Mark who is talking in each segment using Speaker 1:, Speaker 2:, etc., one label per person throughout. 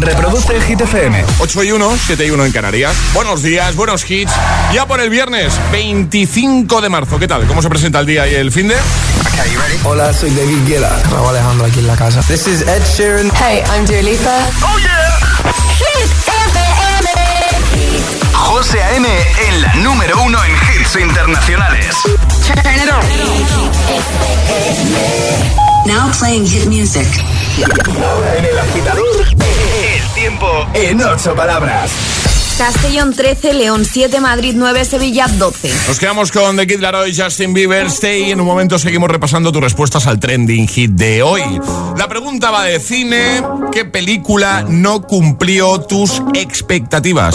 Speaker 1: Reproduce Hit FM.
Speaker 2: 8 y 1, 7 y 1 en Canarias. Buenos días, buenos hits. Ya por el viernes, 25 de marzo. ¿Qué tal? ¿Cómo se presenta el día y el fin de?
Speaker 3: Hola, soy David Guetta.
Speaker 4: Raúl Alejandro aquí en la casa.
Speaker 3: This is Ed Sheeran.
Speaker 5: Hey, I'm Dua Lipa.
Speaker 1: ¡Oh, yeah!
Speaker 5: Hit FM.
Speaker 1: José A.M. en la número uno en hits internacionales.
Speaker 5: Turn it on.
Speaker 6: Now playing hit music.
Speaker 1: En el agitador, el tiempo en ocho palabras.
Speaker 7: Castellón 13, León 7, Madrid 9, Sevilla 12.
Speaker 2: Nos quedamos con The Kid Laroi, Justin Bieber, Stay. En un momento seguimos repasando tus respuestas al trending hit de hoy. La pregunta va de cine. ¿Qué película no cumplió tus expectativas?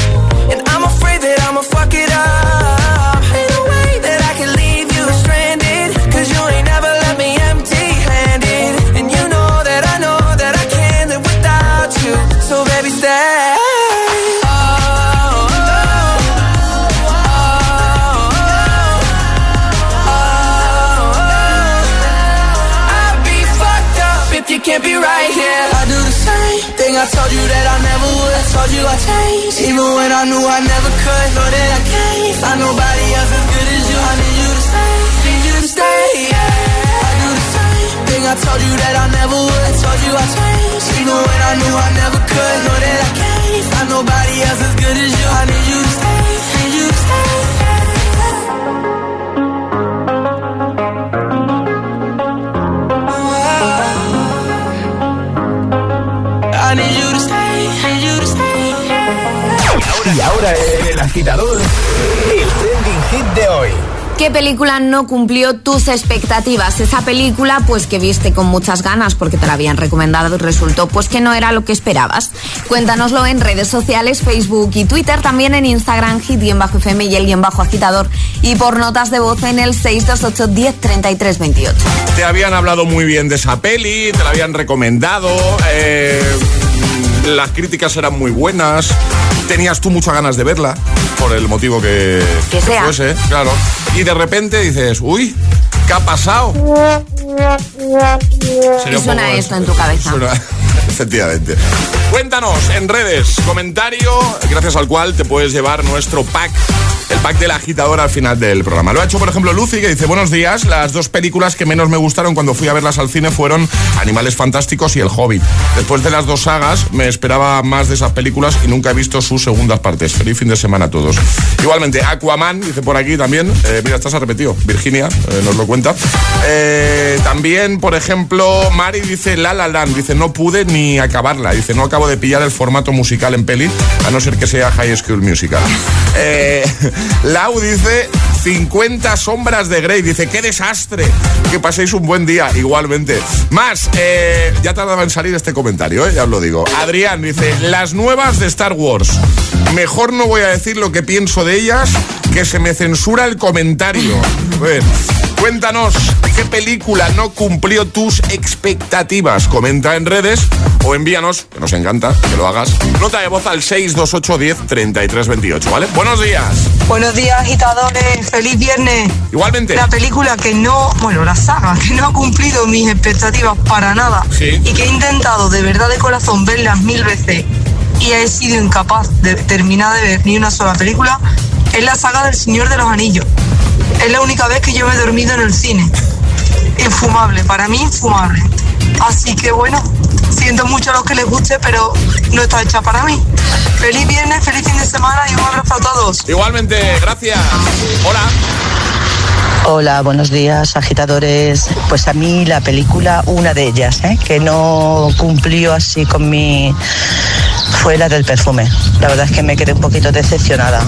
Speaker 4: yeah.
Speaker 7: Película no cumplió tus expectativas? Esa película, pues que viste con muchas ganas porque te la habían recomendado y resultó pues que no era lo que esperabas. Cuéntanoslo en redes sociales, Facebook y Twitter, también en Instagram, hit-fm y el guion bajo agitador y por notas de voz en el 628 10 33 28.
Speaker 2: Te habían hablado muy bien de esa peli, te la habían recomendado, eh, las críticas eran muy buenas, tenías tú muchas ganas de verla, por el motivo que,
Speaker 7: Que sea.
Speaker 2: fuese, claro. Y de repente dices, uy, ¿qué ha pasado? Sería
Speaker 7: Y suena
Speaker 2: poco
Speaker 7: esto en tu cabeza.
Speaker 2: Suena- efectivamente. Cuéntanos en redes, comentario, gracias al cual te puedes llevar nuestro pack, el pack del agitador al final del programa. Lo ha hecho, por ejemplo, Lucy, que dice, buenos días, las dos películas que menos me gustaron cuando fui a verlas al cine fueron Animales Fantásticos y El Hobbit. Después de las dos sagas, me esperaba más de esas películas y nunca he visto sus segundas partes. Feliz fin de semana a todos. Igualmente, Aquaman, dice por aquí también, eh, mira, estás repetido, Virginia, eh, nos lo cuenta. Eh, también, por ejemplo, Mari dice La La Land, dice no pude ni acabarla, dice no acabo de pillar el formato musical en peli, a no ser que sea High School Musical. Eh, Lau dice 50 sombras de Grey, dice qué desastre, que paséis un buen día, igualmente. Más, eh, ya tardaba en salir este comentario, eh, ya os lo digo. Adrián dice, las nuevas de Star Wars. Mejor no voy a decir lo que pienso de ellas, que se me censura el comentario. A ver, Cuéntanos qué película no cumplió tus expectativas. Comenta en redes o envíanos, que nos encanta que lo hagas. Nota de voz al 628 10 33 28, ¿vale? Buenos días.
Speaker 8: Buenos días, agitadores. Feliz viernes.
Speaker 2: Igualmente.
Speaker 8: La película que no, bueno, la saga que no ha cumplido mis expectativas para nada
Speaker 2: Sí.
Speaker 8: y que he intentado de verdad de corazón verlas mil veces y he sido incapaz de terminar de ver ni una sola película es la saga del Señor de los Anillos. Es la única vez que yo me he dormido en el cine. infumable, para mí infumable. Así que bueno, siento mucho a los que les guste, pero no está hecha para mí. Feliz viernes, feliz fin de semana y un abrazo a todos.
Speaker 2: Igualmente, gracias. Hola.
Speaker 9: Hola, buenos días, agitadores. Pues a mí la película, una de ellas, ¿eh? que no cumplió así con mi... fue la del perfume. La verdad es que me quedé un poquito decepcionada.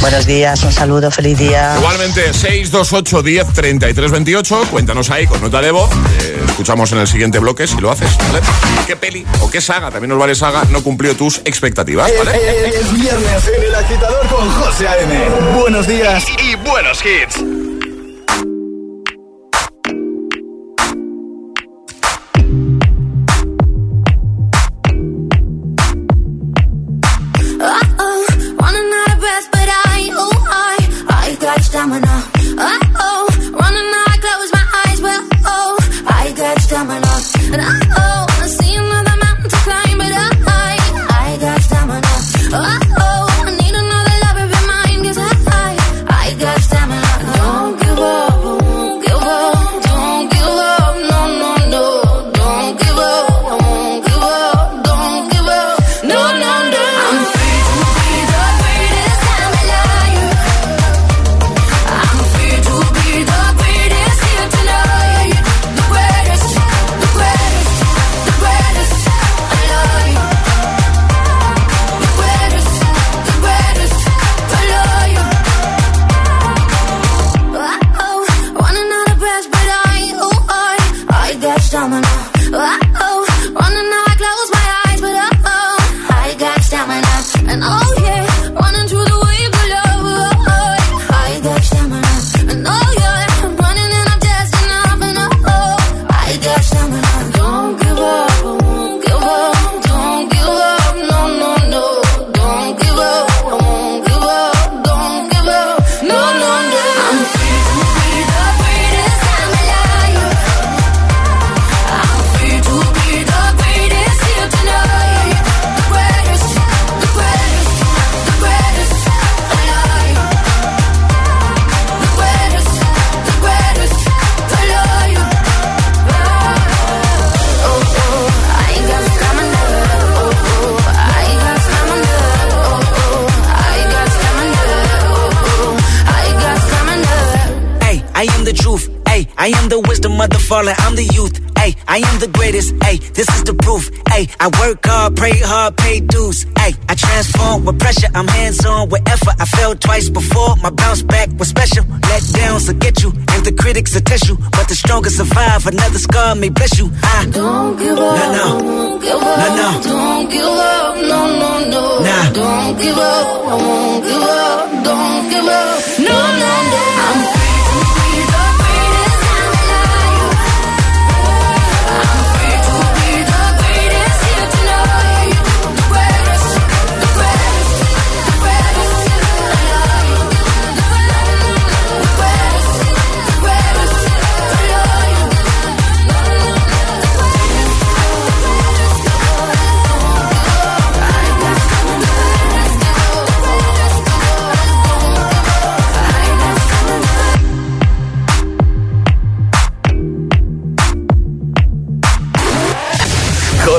Speaker 9: Buenos días, un saludo, feliz día.
Speaker 2: Igualmente, 628 10 33 28. Cuéntanos ahí con nota de voz. Eh, escuchamos en el siguiente bloque si lo haces, ¿vale? ¿Qué peli o qué saga, también nos vale saga, no cumplió tus expectativas, ¿vale?
Speaker 10: Es, viernes en el agitador con José A.M. Buenos días y buenos hits.
Speaker 11: I am the greatest. Ay, this is the proof. Ay, I work hard, pray hard, pay dues. Ay, I transform with pressure. I'm hands on with effort. I fell twice before. My bounce back was special. Let downs will get you, and the critics will test you. But the strongest survive. Another scar may bless you. I
Speaker 12: don't give up.
Speaker 11: No, no.
Speaker 12: Don't give up.
Speaker 11: No, no.
Speaker 12: Don't give up. No, no, no.
Speaker 11: Nah.
Speaker 12: Don't give up. I won't give up. Don't give up. No, no, no. I'm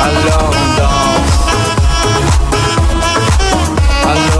Speaker 13: on danse.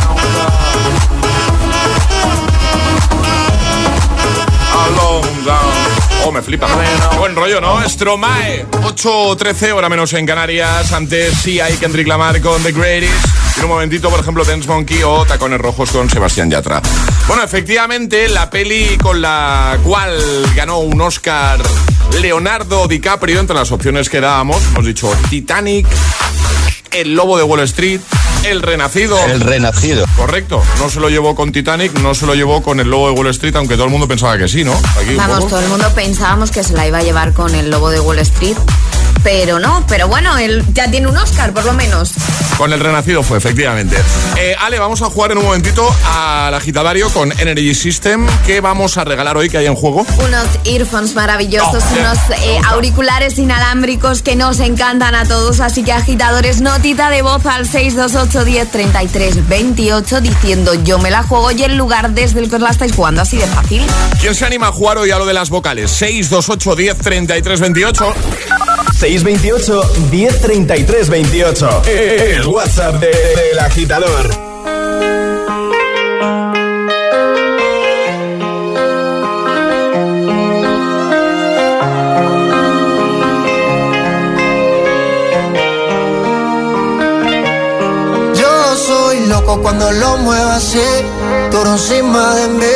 Speaker 2: Me flipa. Buen rollo, ¿no? Stromae. 8.13, hora menos en Canarias. Antes sí hay Kendrick Lamar con The Greatest. En un momentito, por ejemplo, Dance Monkey o Tacones Rojos con Sebastián Yatra. Bueno, efectivamente, la peli con la cual ganó un Oscar Leonardo DiCaprio, entre las opciones que dábamos, hemos dicho Titanic, El Lobo de Wall Street, El Renacido.
Speaker 14: El Renacido.
Speaker 2: Correcto, no se lo llevó con Titanic, no se lo llevó con El Lobo de Wall Street, aunque todo el mundo pensaba que sí, ¿no? Aquí
Speaker 7: Vamos, todo el mundo pensábamos que se la iba a llevar con el lobo de Wall Street. Pero no, pero bueno, él ya tiene un Oscar, por lo menos.
Speaker 2: Con el renacido fue, efectivamente. Eh, Ale, vamos a jugar en un momentito al agitadario con Energy System. ¿Qué vamos a regalar hoy que hay en juego?
Speaker 7: Unos earphones maravillosos,
Speaker 2: Oh,
Speaker 7: unos eh, auriculares inalámbricos que nos encantan a todos. Así que agitadores, notita de voz al 628 10 33 28 diciendo yo me la juego y el lugar desde el que os la estáis jugando. Así de fácil.
Speaker 2: ¿Quién se anima a jugar hoy a lo de las vocales? 628 10 33 28.
Speaker 1: 628 1033 28. El WhatsApp de- del agitador.
Speaker 15: Yo soy loco cuando lo muevo así, tú encima de mí,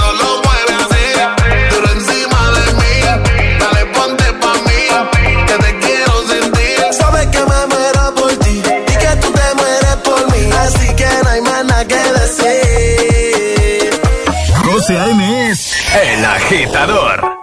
Speaker 1: El Agitador.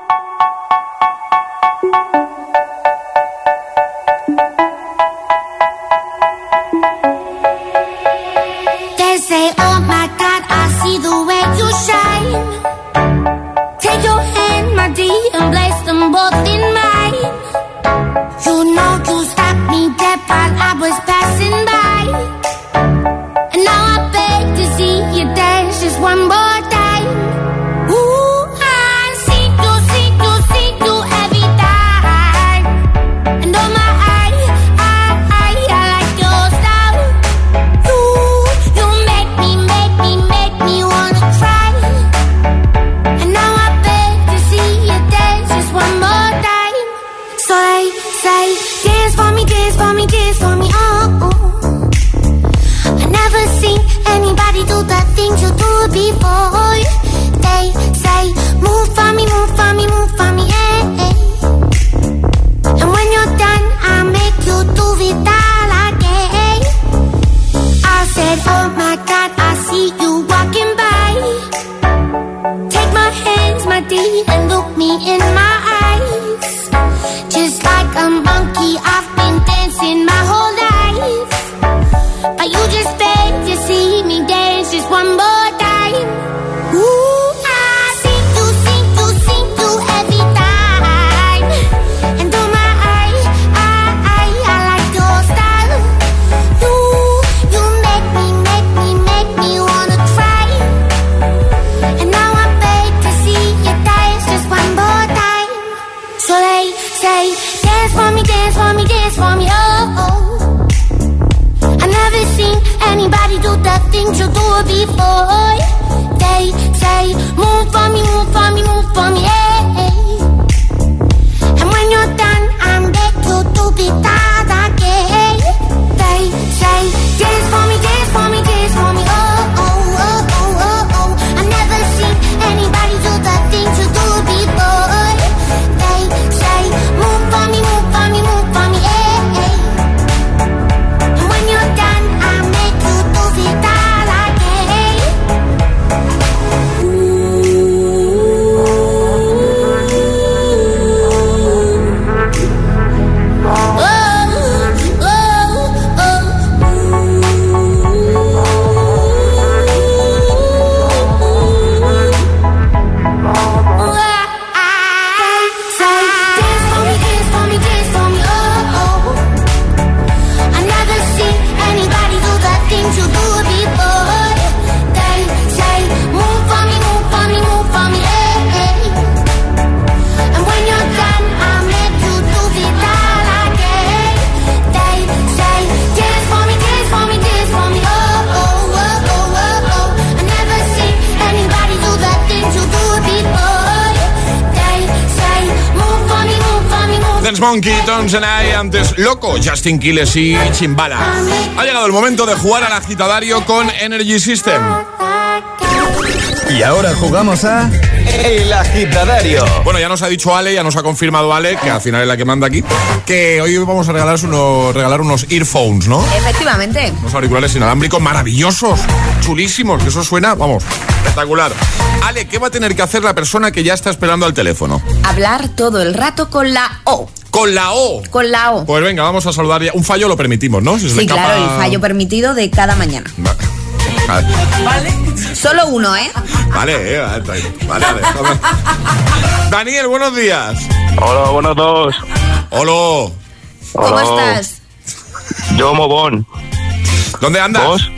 Speaker 10: Dance Monkey,
Speaker 2: Tones and I, antes Loco, Justin Quiles y Chimbala. Ha llegado el momento de jugar al agitadario con Energy System.
Speaker 1: Y ahora jugamos a El Agitadario.
Speaker 2: Bueno, ya nos ha dicho Ale, ya nos ha confirmado Ale, que al final es la que manda aquí, que hoy vamos a regalar unos, regalar unos earphones, ¿no?
Speaker 7: Efectivamente.
Speaker 2: Unos auriculares inalámbricos maravillosos, chulísimos, que eso suena, vamos, espectacular. Ale, ¿qué va a tener que hacer la persona que ya está esperando al teléfono?
Speaker 7: Hablar todo el rato con la O.
Speaker 2: Con la O.
Speaker 7: Con la O.
Speaker 2: Pues venga, vamos a saludar ya. Un fallo lo permitimos, ¿no? Si se le
Speaker 7: Sí,
Speaker 2: escapa-
Speaker 7: claro, el fallo permitido de cada mañana.
Speaker 2: Va- Vale,
Speaker 7: Solo uno, ¿eh?
Speaker 2: vale, eh, vale, vale, vale. Daniel, buenos días.
Speaker 16: Hola, buenos dos.
Speaker 2: Hola.
Speaker 7: ¿Cómo
Speaker 16: Hola.
Speaker 7: estás?
Speaker 16: Yo, Mobón.
Speaker 2: ¿Dónde andas?
Speaker 16: ¿Vos?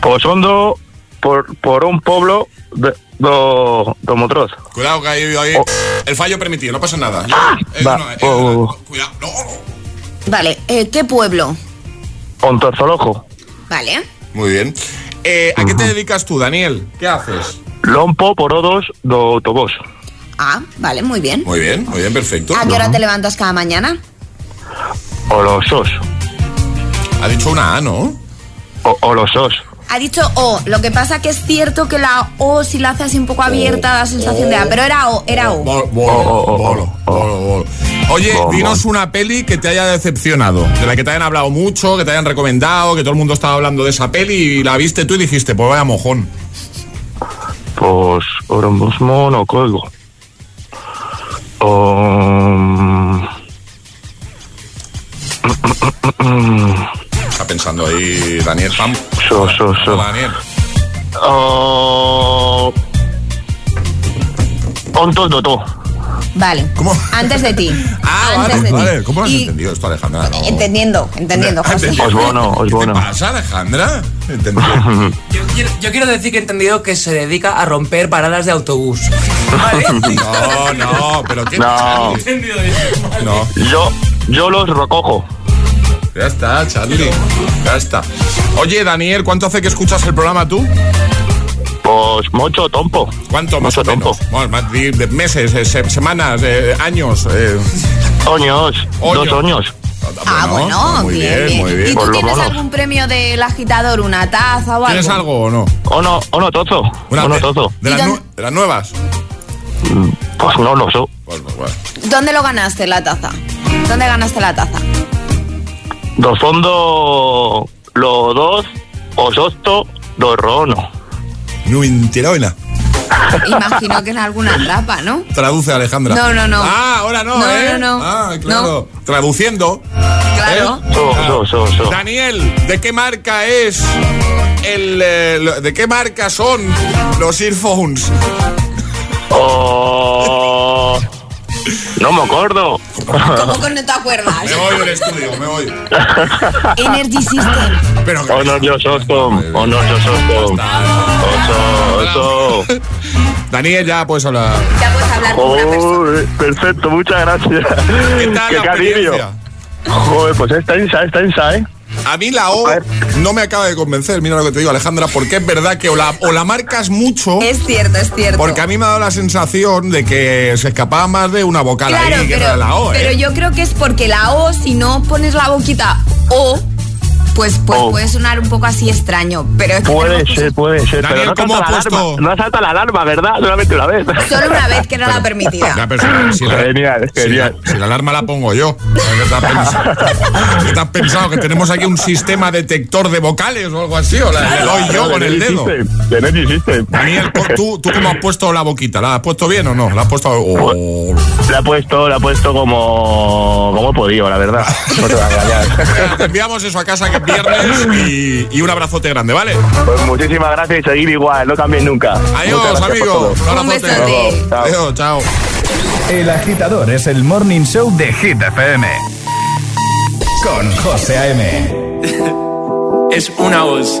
Speaker 16: Pues ando por, por un pueblo de, do, do Motroz.
Speaker 2: Cuidado que hay, hay- el fallo permitido, no pasa nada. Yo- eh,
Speaker 16: Va,
Speaker 2: no, eh,
Speaker 16: oh,
Speaker 2: Cuidado, no.
Speaker 7: Vale, eh, ¿qué pueblo?
Speaker 16: Ontorzolojo.
Speaker 7: Vale.
Speaker 2: Muy bien. Eh, ¿A qué te dedicas tú, Daniel? ¿Qué haces?
Speaker 16: Lompo por O2 do autobús.
Speaker 7: Ah, vale, muy bien.
Speaker 2: Muy bien, muy bien, perfecto.
Speaker 7: ¿A qué hora te levantas cada mañana?
Speaker 16: O los SOS.
Speaker 2: Ha dicho una A, ¿no?
Speaker 16: O, o los SOS.
Speaker 7: Ha dicho O, lo que pasa que es cierto que la O si la hace así un poco abierta da sensación de A, pero era O, era O.
Speaker 2: Bolo, bolo, bolo, bolo. Oye, dinos una peli que te haya decepcionado, de la que te hayan hablado mucho, que te hayan recomendado, que todo el mundo estaba hablando de esa peli y la viste tú y dijiste, pues vaya mojón.
Speaker 16: Pues ahora mismo no colgo. Um,
Speaker 2: Está pensando ahí Daniel Pam.
Speaker 16: So, so, so.
Speaker 2: Hola, Daniel.
Speaker 16: todo.
Speaker 7: Vale.
Speaker 2: ¿Cómo?
Speaker 7: Antes de ti.
Speaker 2: Ah,
Speaker 7: Antes
Speaker 2: vale,
Speaker 7: de ti.
Speaker 2: ¿Cómo lo has
Speaker 7: Y-
Speaker 2: entendido esto, Alejandra? No.
Speaker 7: Entendiendo, entendiendo, José.
Speaker 2: entendido.
Speaker 16: Os bueno, os
Speaker 2: ¿Qué
Speaker 16: bueno.
Speaker 2: te pasa, Alejandra? Entendido.
Speaker 17: Yo quiero, yo quiero decir que he entendido que se dedica a romper paradas de autobús. ¿Vale?
Speaker 2: No, no, pero ¿qué
Speaker 16: No.
Speaker 17: He entendido eso. Vale.
Speaker 2: No,
Speaker 16: Yo, yo los recojo.
Speaker 2: Ya está, Charlie. Ya está. Oye, Daniel, ¿cuánto hace que escuchas el programa tú?
Speaker 16: Pues mucho tompo.
Speaker 2: ¿Cuánto más
Speaker 16: Mucho
Speaker 2: o menos?
Speaker 16: tiempo.
Speaker 2: Bueno, más de, de meses, eh, se- semanas, eh, años. eh.
Speaker 16: Oños,
Speaker 2: Oños.
Speaker 16: dos oños.
Speaker 7: Ah, bueno,
Speaker 2: muy
Speaker 7: bien,
Speaker 2: bien, muy bien.
Speaker 7: ¿Y tú tienes algún premio del agitador, una taza o algo?
Speaker 2: ¿Tienes algo o no?
Speaker 16: Tozo.
Speaker 2: Una
Speaker 16: uno
Speaker 2: de-
Speaker 16: tozo.
Speaker 2: De,
Speaker 7: ¿Y
Speaker 2: las
Speaker 7: dónde-
Speaker 2: nue- de las nuevas.
Speaker 16: Pues no lo sé.
Speaker 2: Pues, pues, bueno.
Speaker 7: ¿Dónde lo ganaste la taza? ¿Dónde ganaste la taza?
Speaker 16: Do fondo los dos, os osto, do rono.
Speaker 2: No nada.
Speaker 7: Imagino que en alguna trapa, ¿no?
Speaker 2: Traduce, Alejandra.
Speaker 7: No, no, no.
Speaker 2: Ah, ahora no,
Speaker 7: No,
Speaker 2: ¿eh?
Speaker 7: no, no.
Speaker 2: Ah, claro. Traduciendo.
Speaker 7: Claro.
Speaker 2: ¿eh?
Speaker 16: So,
Speaker 2: Ah.
Speaker 16: so, so, so.
Speaker 2: Daniel, ¿de qué marca es el... eh, lo- ¿De qué marca son los earphones?
Speaker 16: Oh, no me acuerdo.
Speaker 7: ¿Cómo que no te acuerdas?
Speaker 2: Me voy del estudio, me voy.
Speaker 7: Energy System.
Speaker 2: Pero
Speaker 16: Oh, no, yo sostom. Oh, no, yo sostom. Oso, oso.
Speaker 2: Daniel, ya puedes hablar.
Speaker 7: Ya puedes hablar con una persona.
Speaker 16: Joder, perfecto, muchas gracias.
Speaker 2: ¿Qué tal
Speaker 16: Qué
Speaker 2: la?
Speaker 16: Joder, pues es tensa, es tensa, ¿eh?
Speaker 2: A mí la O no me acaba de convencer, mira lo que te digo, Alejandra, porque es verdad que o la, o la marcas mucho,
Speaker 7: Es cierto, es cierto.
Speaker 2: porque a mí me ha dado la sensación de que se escapaba más de una vocal
Speaker 7: Claro,
Speaker 2: ahí que
Speaker 7: pero,
Speaker 2: era la O, ¿eh?
Speaker 7: pero yo creo que es porque la O, si no pones la boquita O, pues, pues
Speaker 16: O.
Speaker 7: puede sonar un poco así extraño. Pero es que
Speaker 16: Puede ser, puede ser.
Speaker 2: Daniel,
Speaker 16: pero no
Speaker 2: ¿cómo
Speaker 16: salta,
Speaker 2: ha
Speaker 16: la
Speaker 2: puesto?
Speaker 16: alarma, no salta la alarma, ¿verdad? Solamente una vez.
Speaker 7: Solo una vez que era la permitida.
Speaker 2: Ya, pero si, si la,
Speaker 16: Genial,
Speaker 2: si
Speaker 16: genial.
Speaker 2: la- si la alarma la pongo yo. ¿Qué te has pensado? ¿Qué te has pensado? ¿Que tenemos aquí un sistema detector de vocales o algo así? ¿O la, doy yo con el dedo?
Speaker 16: System.
Speaker 2: Daniel, ¿tú, ¿tú cómo has puesto la boquita? ¿La has puesto bien o no? ¿La has puesto...? Oh.
Speaker 16: La he puesto, la he puesto como, como he podido, la verdad. No te voy a engañar.
Speaker 2: Te enviamos eso a casa que es viernes y, y un abrazote grande, ¿vale?
Speaker 16: Pues muchísimas gracias y seguir igual, no cambien nunca.
Speaker 2: Adiós,
Speaker 16: gracias por
Speaker 2: amigo.
Speaker 16: todo.
Speaker 2: Un abrazote.
Speaker 7: Un besote.
Speaker 16: Chao.
Speaker 2: Adiós, chao.
Speaker 12: El agitador es el morning show de Hit FM. Con José A.M.
Speaker 4: es una voz.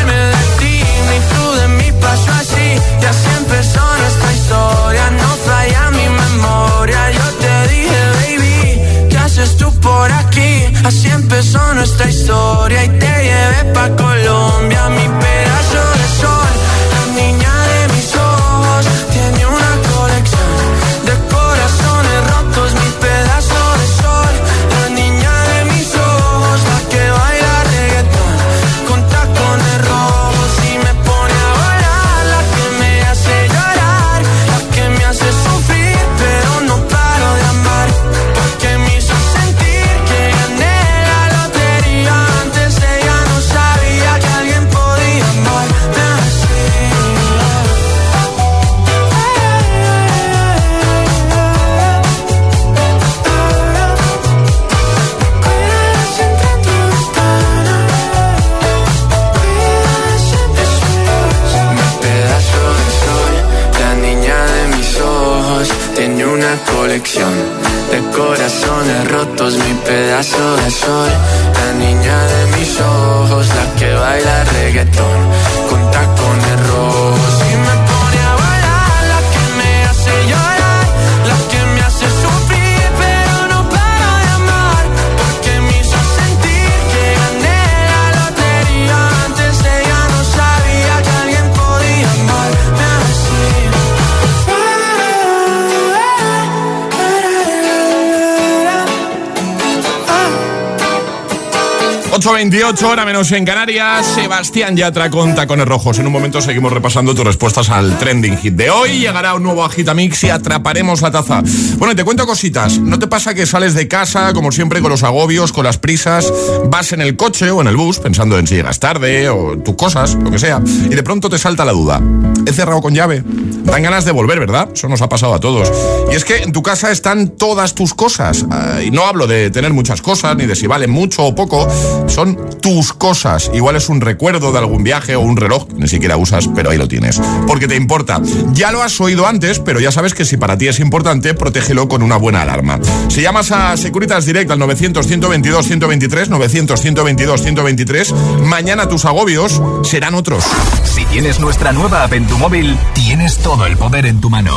Speaker 2: 8.28, hora menos en Canarias. Sebastián Yatra con tacones rojos. En un momento seguimos repasando tus respuestas al trending hit de hoy. Llegará un nuevo Agitamix y atraparemos la taza. Bueno, te cuento cositas. ¿No te pasa que sales de casa, como siempre, con los agobios, con las prisas? Vas en el coche o en el bus pensando en si llegas tarde o tus cosas, lo que sea. Y de pronto te salta la duda. ¿He cerrado con llave? Dan ganas de volver, ¿verdad? Eso nos ha pasado a todos. Y es que en tu casa están todas tus cosas. Ah, y no hablo de tener muchas cosas, ni de si valen mucho o poco. Son tus cosas. Igual es un recuerdo de algún viaje o un reloj ni siquiera usas, pero ahí lo tienes. Porque te importa. Ya lo has oído antes, pero ya sabes que si para ti es importante, protégelo con una buena alarma. Si llamas a Securitas Direct al 900-122-123, 900-122-123, mañana tus agobios serán otros.
Speaker 12: Si tienes nuestra nueva app en tu móvil, tienes todo el poder en tu mano.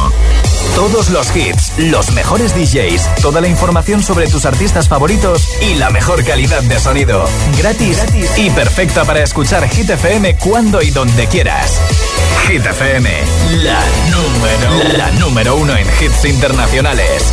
Speaker 12: Todos los hits, los mejores DJs, toda la información sobre tus artistas favoritos y la mejor calidad de sonido. Gratis, gratis y perfecta para escuchar Hit FM cuando y donde quieras. Hit FM, la número, la número uno en hits internacionales.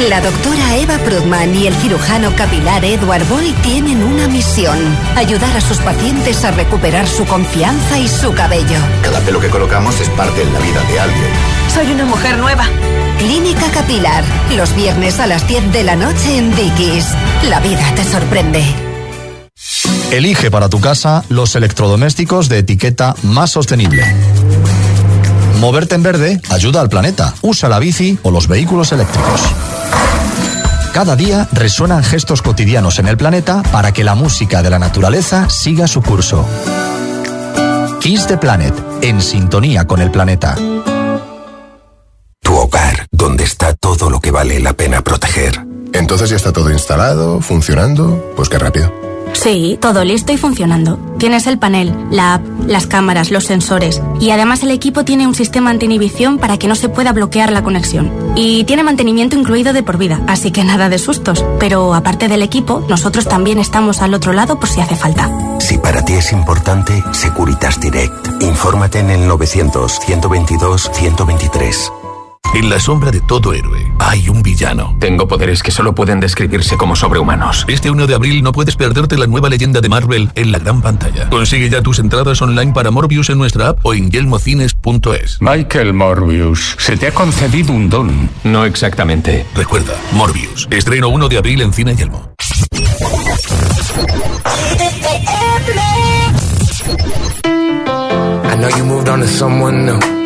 Speaker 18: La doctora Eva Prudman y el cirujano capilar Edward Boy tienen una misión: ayudar a sus pacientes a recuperar su confianza y su cabello.
Speaker 19: Cada pelo que colocamos es parte de la vida de alguien.
Speaker 18: Soy una mujer nueva. Clínica Capilar, los viernes a las 10 de la noche en Dickies. La vida te sorprende.
Speaker 20: Elige para tu casa los electrodomésticos de etiqueta más sostenible. Moverte en verde ayuda al planeta. Usa la bici o los vehículos eléctricos. Cada día resuenan gestos cotidianos en el planeta para que la música de la naturaleza siga su curso. Kiss the Planet, en sintonía con el planeta.
Speaker 21: Tu hogar, donde está todo lo que vale la pena proteger.
Speaker 22: Entonces ya está todo instalado, funcionando. Pues qué rápido.
Speaker 23: Sí, todo listo y funcionando. Tienes el panel, la app, las cámaras, los sensores y además el equipo tiene un sistema anti-inhibición para que no se pueda bloquear la conexión. Y tiene mantenimiento incluido de por vida, así que nada de sustos. Pero aparte del equipo, nosotros también estamos al otro lado por si hace falta.
Speaker 21: Si para ti es importante, Securitas Direct. Infórmate en el 900-122-123.
Speaker 24: En la sombra de todo héroe hay un villano.
Speaker 25: Tengo poderes que solo pueden describirse como sobrehumanos.
Speaker 24: Este 1 de abril no puedes perderte la nueva leyenda de Marvel en la gran pantalla. Consigue ya tus entradas online para Morbius en nuestra app o en yelmocines.es.
Speaker 26: Michael Morbius, se te ha concedido un don.
Speaker 25: No exactamente.
Speaker 24: Recuerda, Morbius. Estreno 1 de abril en Cine Yelmo.
Speaker 27: I know you moved on to someone new.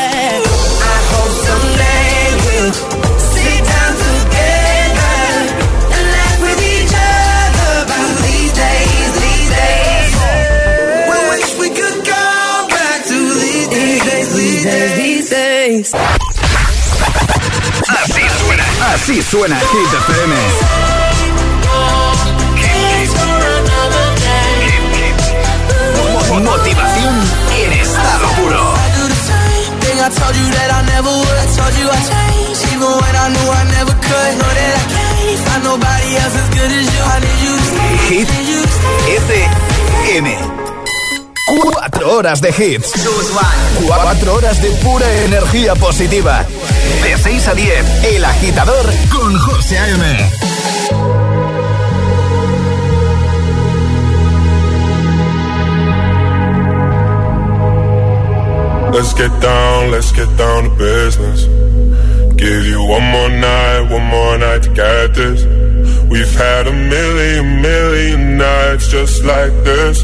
Speaker 4: days.
Speaker 12: Así suena, así suena Hit FM. Motivación en estado puro.
Speaker 4: Thing I told you that I never would. Told you I changed, even when I knew I never could. Know that I can't find nobody else as good as you. I need you to stay.
Speaker 12: Hit. FM. Cuatro horas de hits. Cuatro horas de pura energía positiva. De 6 a 10, El Agitador con José A.M.
Speaker 28: Let's get down, let's get down to business. Give you one more night, one more night to get this. We've had a million, million nights just like this.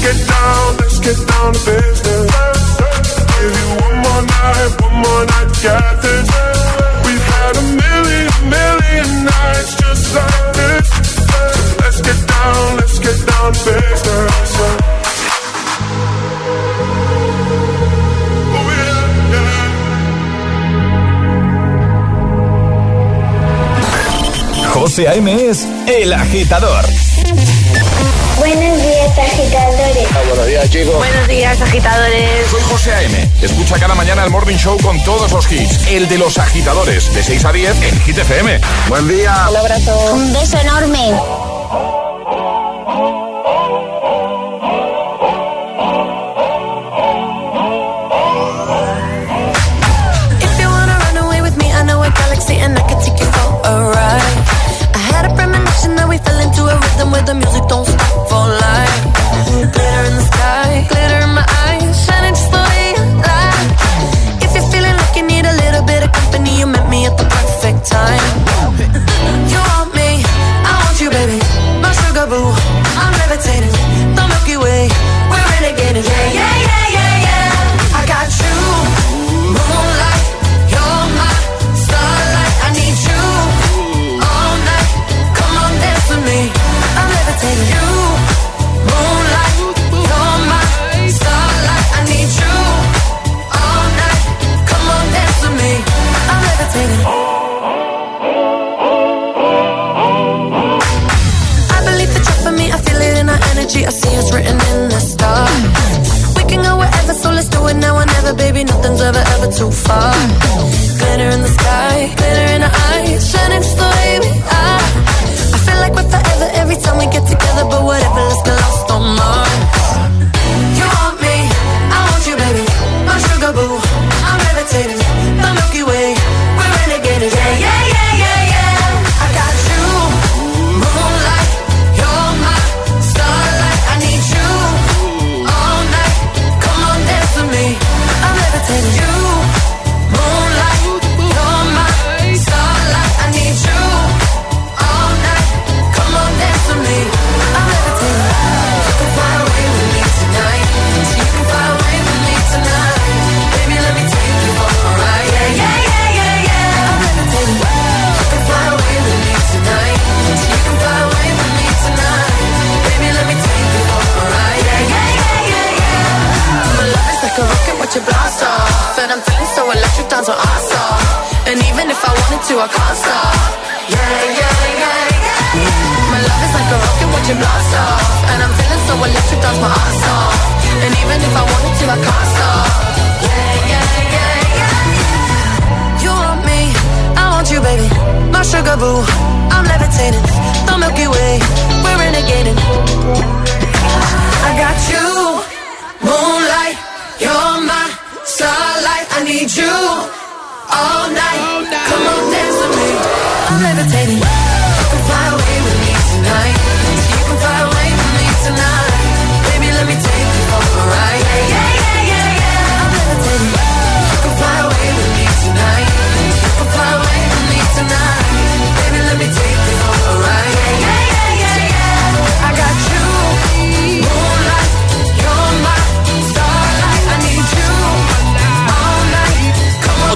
Speaker 28: Get down, let's get down to business. Give you one more night, one more night get this. We've had a million, million nights just like this. So let's get down, let's get down to business. Oh.
Speaker 12: José A.M. es El Agitador.
Speaker 1: Buenos días, agitadores.
Speaker 2: buenos días, chicos.
Speaker 1: Buenos días, agitadores.
Speaker 2: Soy José A.M. Escucha cada mañana el Morning Show con todos los hits. El de los agitadores, de 6 a 10 en Hit FM. Buen día.
Speaker 1: Un abrazo. Un beso enorme.
Speaker 29: If you wanna run away with me, I know a time. You want me, I want you, baby. My sugar boo, I'm levitating. The Milky Way, we're yeah, yeah, yeah.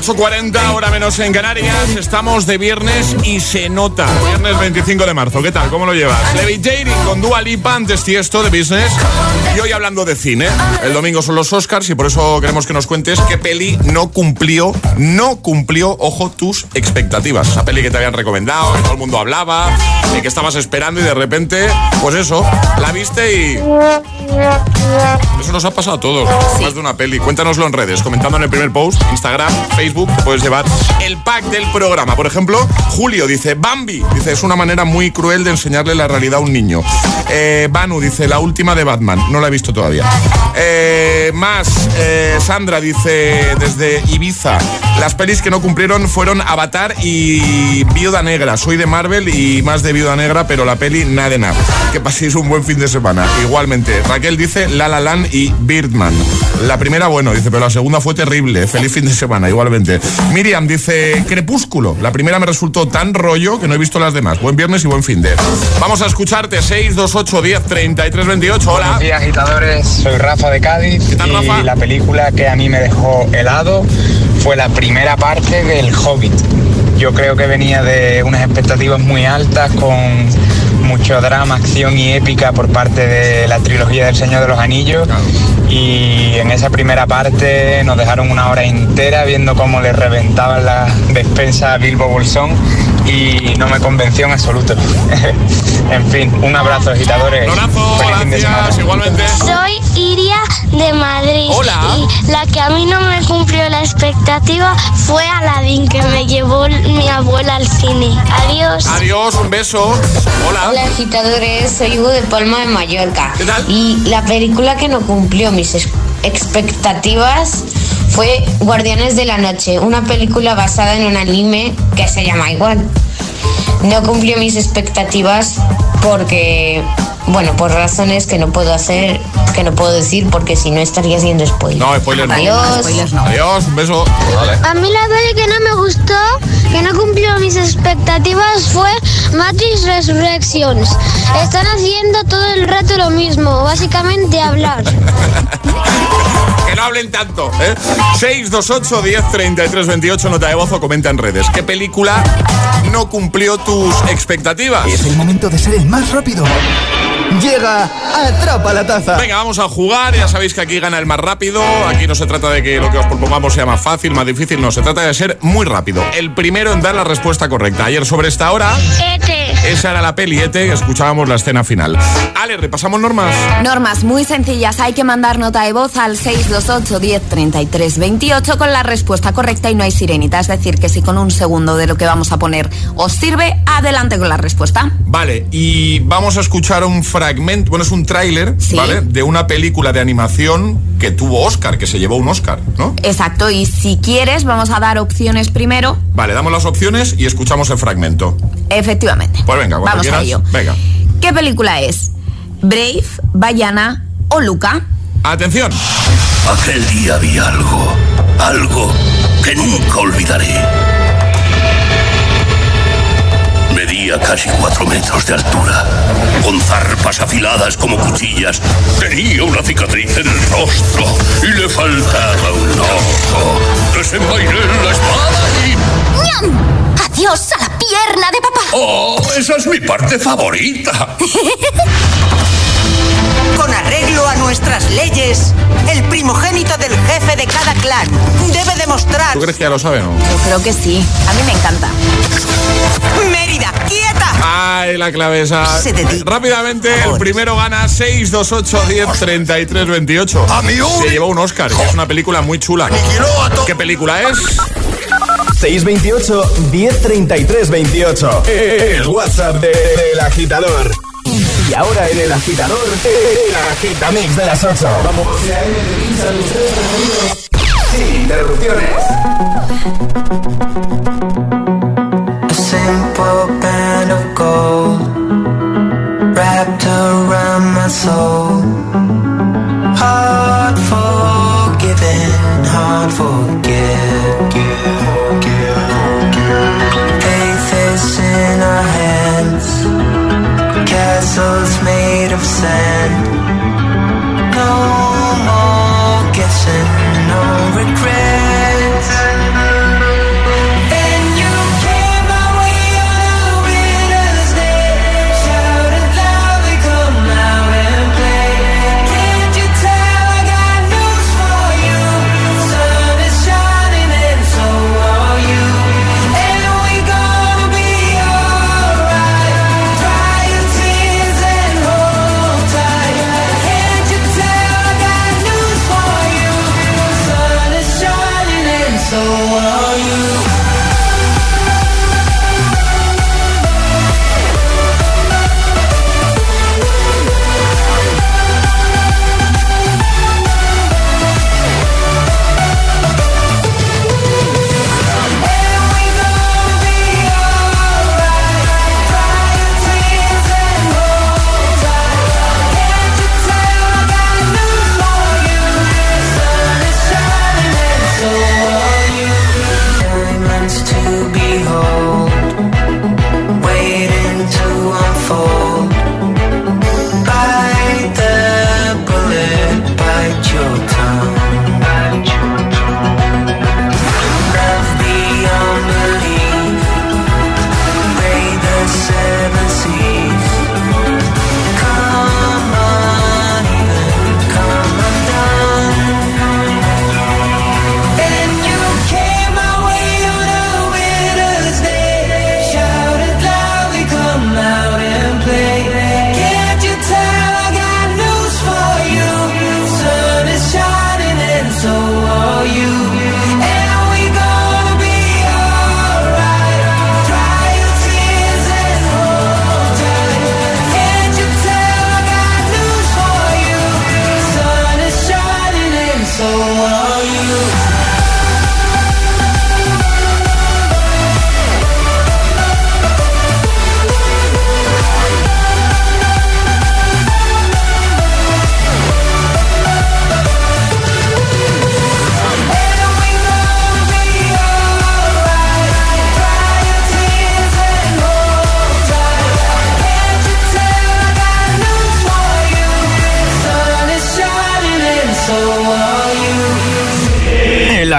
Speaker 2: 8.40, hora menos en Canarias. Estamos de viernes y se nota. Viernes 25 de marzo. ¿Qué tal? ¿Cómo lo llevas? Levitating con Dua Lipa, antes Tiesto de Business. Y hoy hablando de cine. El domingo son los Oscars y por eso queremos que nos cuentes qué peli no cumplió, no cumplió, ojo, tus expectativas. Esa peli que te habían recomendado, que todo el mundo hablaba, de que estabas esperando y de repente, pues eso, la viste y... Eso nos ha pasado a todos. Más de una peli. Cuéntanoslo en redes, comentando en el primer post, Instagram, Facebook, puedes llevar el pack del programa. Por ejemplo, Julio dice, Bambi, dice, es una manera muy cruel de enseñarle la realidad a un niño. Eh, Banu dice, la última de Batman, no la he visto todavía. Eh, más, eh, Sandra dice, desde Ibiza, las pelis que no cumplieron fueron Avatar y Viuda Negra. Soy de Marvel y más de Viuda Negra, pero la peli nada de nada. Que paséis un buen fin de semana. Igualmente, Raquel dice La La y Birdman. La primera, bueno, dice, pero la segunda fue terrible. Feliz fin de semana, igualmente. Miriam dice Crepúsculo. La primera me resultó tan rollo que no he visto las demás. Buen viernes y buen fin de. Vamos a escucharte 628 10 33 28. Hola.
Speaker 30: Buenos días, agitadores. Soy Rafa de Cádiz. y la película que a mí me dejó helado fue la primera parte del Hobbit. Yo creo que venía de unas expectativas muy altas con mucho drama, acción y épica por parte de la trilogía del Señor de los Anillos. Y en esa primera parte nos dejaron una hora entera viendo cómo le reventaban la despensa a Bilbo Bolsón y no me convenció en absoluto. en fin, un abrazo, agitadores. Feliz fin de semana.
Speaker 31: Soy Iria de Madrid.
Speaker 2: Hola.
Speaker 31: Y la que a mí no me cumplió la expectativa fue Aladdin, que me llevó mi abuela al cine. Adiós.
Speaker 2: Adiós, un beso. Hola.
Speaker 32: Hola agitadores, soy Hugo de Palma de Mallorca. Y la película que no cumplió mis ex- expectativas fue Guardianes de la Noche, una película basada en un anime que se llama igual. No cumplió mis expectativas porque, bueno, por razones que no puedo hacer, que no puedo decir porque si no estaría haciendo spoiler.
Speaker 2: No, spoiler no.
Speaker 32: Adiós.
Speaker 2: Adiós, un beso.
Speaker 31: A mí la peli que no me gustó, que no cumplió mis expectativas, fue Matrix Resurrections. Están haciendo todo el rato lo mismo, básicamente hablar.
Speaker 2: Que no hablen tanto, ¿eh? 628 10 33 28, nota de voz o comenta en redes. ¿Qué película no cumplió tus expectativas?
Speaker 12: Es el momento de ser el más rápido. Llega, atrapa la taza.
Speaker 2: Venga, vamos a jugar. Ya sabéis que aquí gana el más rápido. Aquí no se trata de que lo que os propongamos sea más fácil, más difícil. No, se trata de ser muy rápido. El primero en dar la respuesta correcta. Ayer sobre esta hora.
Speaker 31: ET.
Speaker 2: Esa era la peliete, escuchábamos la escena final. Ale, repasamos normas.
Speaker 7: Normas muy sencillas. Hay que mandar nota de voz al 628 10 28 con la respuesta correcta y no hay sirenita. Es decir, que si con un segundo de lo que vamos a poner os sirve, adelante con la respuesta.
Speaker 2: Vale, y vamos a escuchar un fragmento, bueno, es un tráiler, ¿vale? De una película de animación que tuvo Oscar, que se llevó un Oscar, ¿no?
Speaker 7: Exacto, y si quieres, vamos a dar opciones primero.
Speaker 2: Vale, damos las opciones y escuchamos el fragmento.
Speaker 7: Efectivamente.
Speaker 2: Pues venga,
Speaker 7: vamos
Speaker 2: a
Speaker 7: ello.
Speaker 2: Venga.
Speaker 7: ¿Qué película es? ¿Brave, Bayana o Luca?
Speaker 2: Atención.
Speaker 33: Aquel día vi algo, algo que nunca olvidaré. Medía casi cuatro metros de altura, con zarpas afiladas como cuchillas. Tenía una cicatriz en el rostro y le faltaba un ojo. Desenvainé la espada y...
Speaker 34: ¡Ñam! ¡Adiós a la pierna de papá!
Speaker 33: ¡Oh, esa es mi parte favorita!
Speaker 35: Con arreglo a nuestras leyes, el primogénito del jefe de cada clan debe demostrar...
Speaker 2: ¿Tú crees que ya lo sabe, no?
Speaker 7: Yo creo que sí. A mí me encanta.
Speaker 35: ¡Mérida, quieta!
Speaker 2: ¡Ay, la clave esa! Rápidamente, el primero gana 6, 2, 8, 10, 33, 28. Se llevó un Oscar, que es una película muy chula. ¿Qué película es?
Speaker 12: 628 1033 28. El WhatsApp del de, agitador. Y ahora en el agitador, el agitamix de las 8. Vamos. Sin interrupciones.
Speaker 29: A simple band of gold wrapped around my soul. Hard so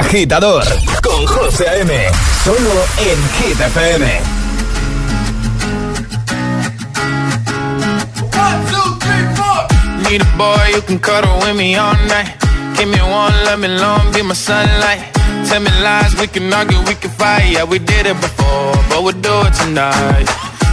Speaker 12: agitador con José A.M. Solo en Hit FM.
Speaker 4: Need a boy you can cuddle with me all night. Give me one, let me long, be my sunlight. Tell me lies, we can argue, we can fight. Yeah, we did it before, but we'll do it tonight.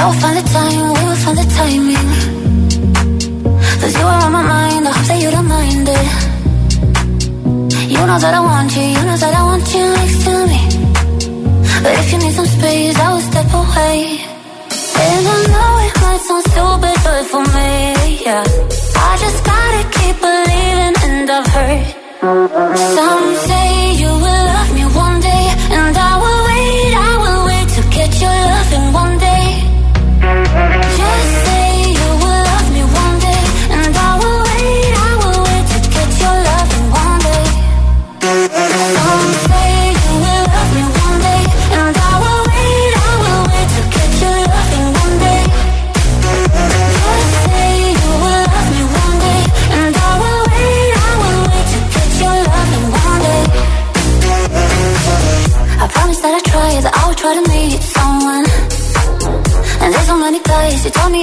Speaker 36: I'll find the time, we'll find the timing. Cause you are on my mind, I hope that you don't mind it. You know that I want you, you know that I want you next to me. But if you need some space, I will step away. And I know it might sound stupid, but for me, yeah.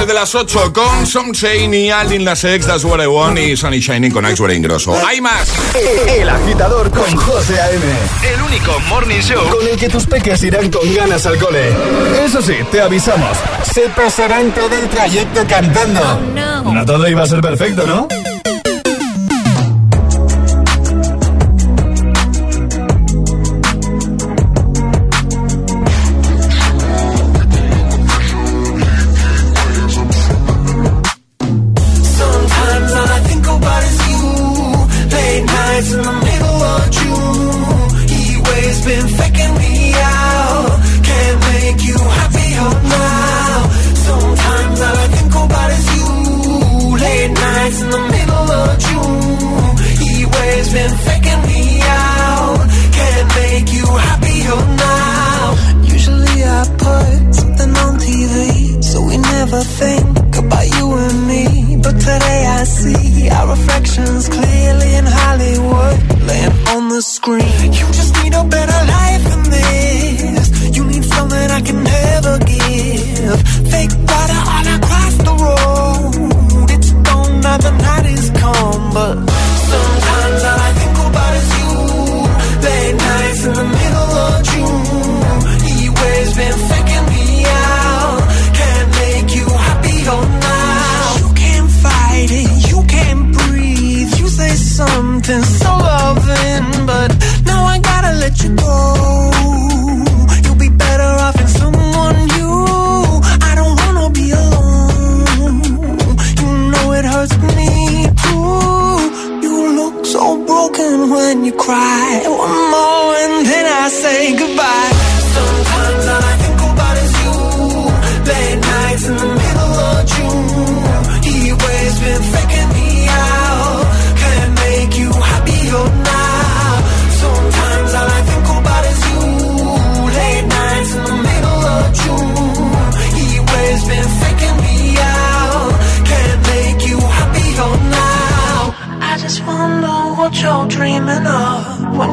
Speaker 2: el de las 8, con Some Chain y Aldin Las Ex, That's What I Want y Sunny Shining con Axwell Ingrosso. ¡Hay más!
Speaker 12: El agitador con José A.M.
Speaker 1: El único morning show
Speaker 12: con el que tus peques irán con ganas al cole. Eso sí, te avisamos, se pasarán todo el trayecto cantando.
Speaker 18: Oh, no.
Speaker 12: no todo iba a ser perfecto, ¿no?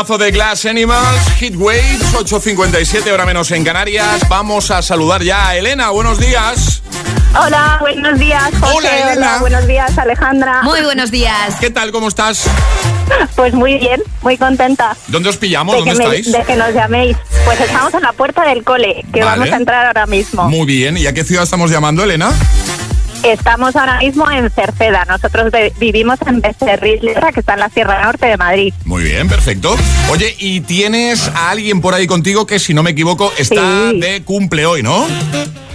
Speaker 2: Temazo de Glass Animals, Hit Waves, 8.57, hora menos en Canarias. Vamos a saludar ya a Elena. Buenos días.
Speaker 37: Hola, buenos días, José.
Speaker 2: Hola, Elena.
Speaker 37: Hola, buenos días, Alejandra.
Speaker 18: Muy buenos días.
Speaker 2: ¿Qué tal? ¿Cómo estás?
Speaker 37: Pues muy bien, muy contenta.
Speaker 2: ¿Dónde os pillamos?
Speaker 37: de
Speaker 2: ¿Dónde
Speaker 37: me-
Speaker 2: estáis?
Speaker 37: de que nos llaméis. Pues estamos en la puerta del cole, que
Speaker 2: Vale.
Speaker 37: vamos a entrar ahora mismo.
Speaker 2: Muy bien. ¿Y a qué ciudad estamos llamando, Elena?
Speaker 37: Estamos ahora mismo en Cerceda. Nosotros vivimos en Becerril, que está en la Sierra Norte de Madrid.
Speaker 2: Muy bien, perfecto. Oye, y tienes a alguien por ahí contigo que, si no me equivoco, está
Speaker 37: Sí.
Speaker 2: de cumple hoy, ¿no?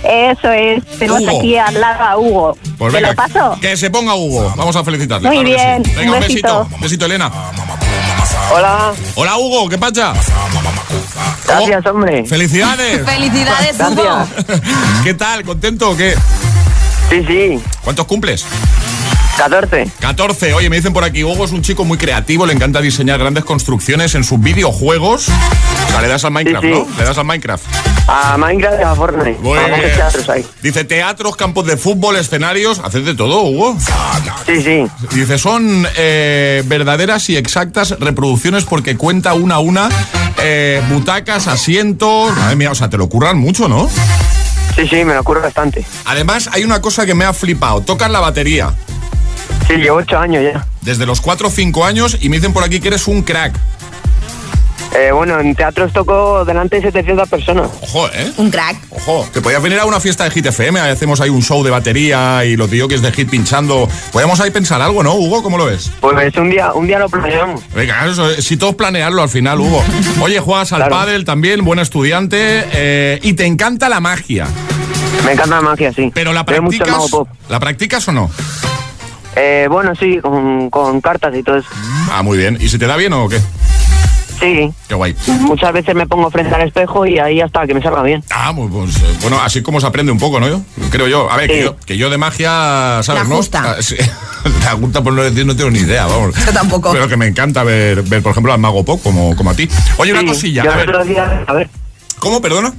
Speaker 37: Eso es. Tenemos
Speaker 2: Hugo.
Speaker 37: aquí al lado a Hugo.
Speaker 2: Pues
Speaker 37: ¿Te
Speaker 2: venga,
Speaker 37: lo paso?
Speaker 2: que se ponga Hugo. Vamos a felicitarle.
Speaker 37: Muy bien,
Speaker 2: sí. Venga,
Speaker 37: un
Speaker 2: un besito.
Speaker 37: besito.
Speaker 2: Besito, Elena.
Speaker 38: Hola.
Speaker 2: Hola, Hugo, ¿qué pasa?
Speaker 38: Gracias, hombre.
Speaker 2: ¡Felicidades!
Speaker 18: Felicidades, Hugo.
Speaker 2: ¿Qué tal? ¿Contento o qué?
Speaker 38: Sí, sí.
Speaker 2: ¿Cuántos cumples?
Speaker 38: 14.
Speaker 2: 14. Oye, me dicen por aquí, Hugo es un chico muy creativo, le encanta diseñar grandes construcciones en sus videojuegos. O sea, le das al Minecraft,
Speaker 38: Sí, sí.
Speaker 2: ¿no? Le das al Minecraft.
Speaker 38: A Minecraft y a Fortnite. Vamos a teatros ahí.
Speaker 2: Dice teatros, campos de fútbol, escenarios. Haces de todo, Hugo.
Speaker 38: Sí, sí.
Speaker 2: Dice, son eh, verdaderas y exactas reproducciones porque cuenta una a una eh, butacas, asientos. Madre mía, o sea, te lo curran mucho, ¿no?
Speaker 38: Sí, sí, me lo ocurre bastante.
Speaker 2: Además, hay una cosa que me ha flipado. Tocas la batería.
Speaker 38: Sí, llevo 8 años ya.
Speaker 2: Desde los 4 o 5 años y me dicen por aquí que eres un crack.
Speaker 38: Eh, bueno, en teatros tocó delante de 700 personas.
Speaker 2: Ojo, ¿eh?
Speaker 18: Un crack.
Speaker 2: Ojo, que podías venir a una fiesta de Hit FM, hacemos ahí un show de batería y los es de Hit pinchando. Podríamos ahí pensar algo, ¿no, Hugo? ¿Cómo lo ves?
Speaker 38: Pues un día, un día lo planeamos.
Speaker 2: Venga, eso, si todos planearlo al final, Hugo. Oye, juegas al pádel también, buen estudiante eh, y te encanta la magia.
Speaker 38: Me encanta la magia, sí.
Speaker 2: Pero la practicas, ¿la practicas o no?
Speaker 38: Eh, bueno, sí, con, con cartas y todo eso.
Speaker 2: Ah, muy bien. ¿Y se te da bien o qué?
Speaker 38: Sí.
Speaker 2: Qué guay.
Speaker 38: Muchas veces me pongo frente al espejo y ahí hasta que me salga bien.
Speaker 2: Ah, pues, eh, bueno, así como se aprende un poco, ¿no? Yo, creo yo. A ver, que, yo, de magia, ¿sabes?
Speaker 18: La
Speaker 2: ¿no?
Speaker 18: Ah,
Speaker 2: sí. La gusta por no decir, no tengo ni idea, vamos.
Speaker 18: Yo tampoco.
Speaker 2: Pero que me encanta ver, ver por ejemplo, al Mago Pop como, como a ti. Oye, una cosilla.
Speaker 38: a ver. a ver.
Speaker 2: ¿Cómo, perdona?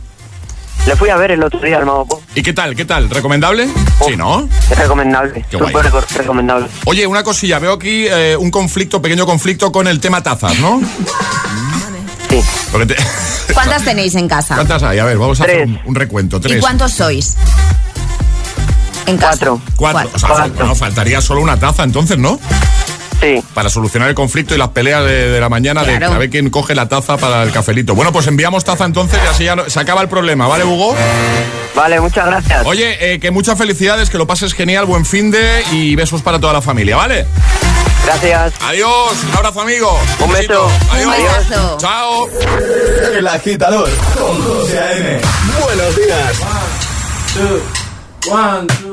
Speaker 38: Le fui a ver el otro día al Mago Pop.
Speaker 2: ¿Y qué tal? ¿Qué tal? ¿Recomendable? sí, ¿no?
Speaker 38: Es recomendable. Súper recomendable.
Speaker 2: Oye, una cosilla. Veo aquí eh, un conflicto, pequeño conflicto con el tema tazas, ¿no?
Speaker 38: Sí.
Speaker 18: ¿Cuántas tenéis en casa?
Speaker 2: ¿Cuántas hay? A ver, vamos a hacer un, recuento. Tres.
Speaker 18: ¿Y cuántos sois? En
Speaker 38: Cuatro.
Speaker 2: Cuatro. O sea, No, faltaría solo una taza entonces, ¿no?
Speaker 38: Sí.
Speaker 2: Para solucionar el conflicto y las peleas de, la mañana de a ver quién coge la taza para el cafelito. Bueno, pues enviamos taza entonces y así ya se acaba el problema, ¿vale, Hugo?
Speaker 38: Vale, muchas gracias.
Speaker 2: Oye, eh, que muchas felicidades, que lo pases genial, buen fin de y besos para toda la familia, ¿vale?
Speaker 38: Gracias.
Speaker 2: Adiós. Un abrazo, amigo.
Speaker 38: Un beso.
Speaker 2: Adiós.
Speaker 18: Adiós.
Speaker 2: Chao.
Speaker 12: El agitador con José A.M. Buenos días.
Speaker 39: One, two, one, two.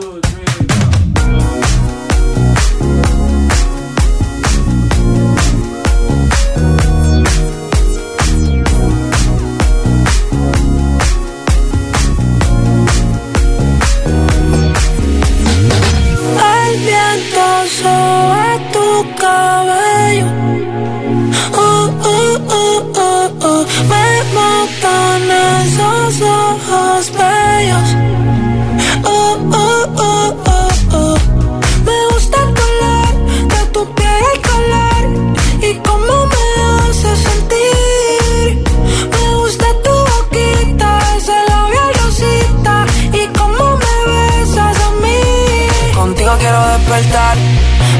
Speaker 29: Despertar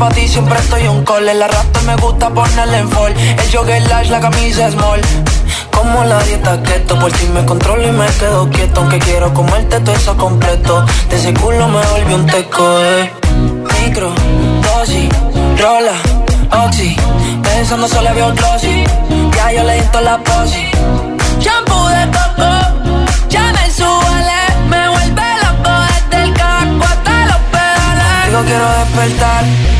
Speaker 29: para ti siempre estoy un call. La rata me gusta ponerle en fall. El jogger lash, la camisa small. Como la dieta keto, por ti me controlo y me quedo quieto. Aunque quiero comerte todo eso completo. De ese culo me volvió un teco, eh. Micro, dosis, rola, oxi. Pensando solo veo glossy. Ya yo le di la posi. Shampoo de coco, ya me suele. Me vuelve loco desde el caco hasta los pedales. Digo quiero despertar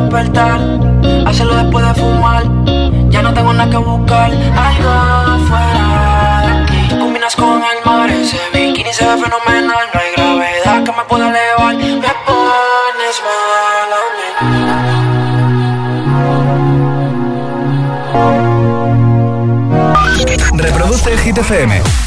Speaker 29: Despertar, hacerlo después de fumar. Ya no tengo nada que buscar, algo afuera de aquí. Combinas con el mar, ese bikini se ve fenomenal. No hay gravedad que me pueda elevar, me pones mal a mí.
Speaker 12: Reproduce Hit FM.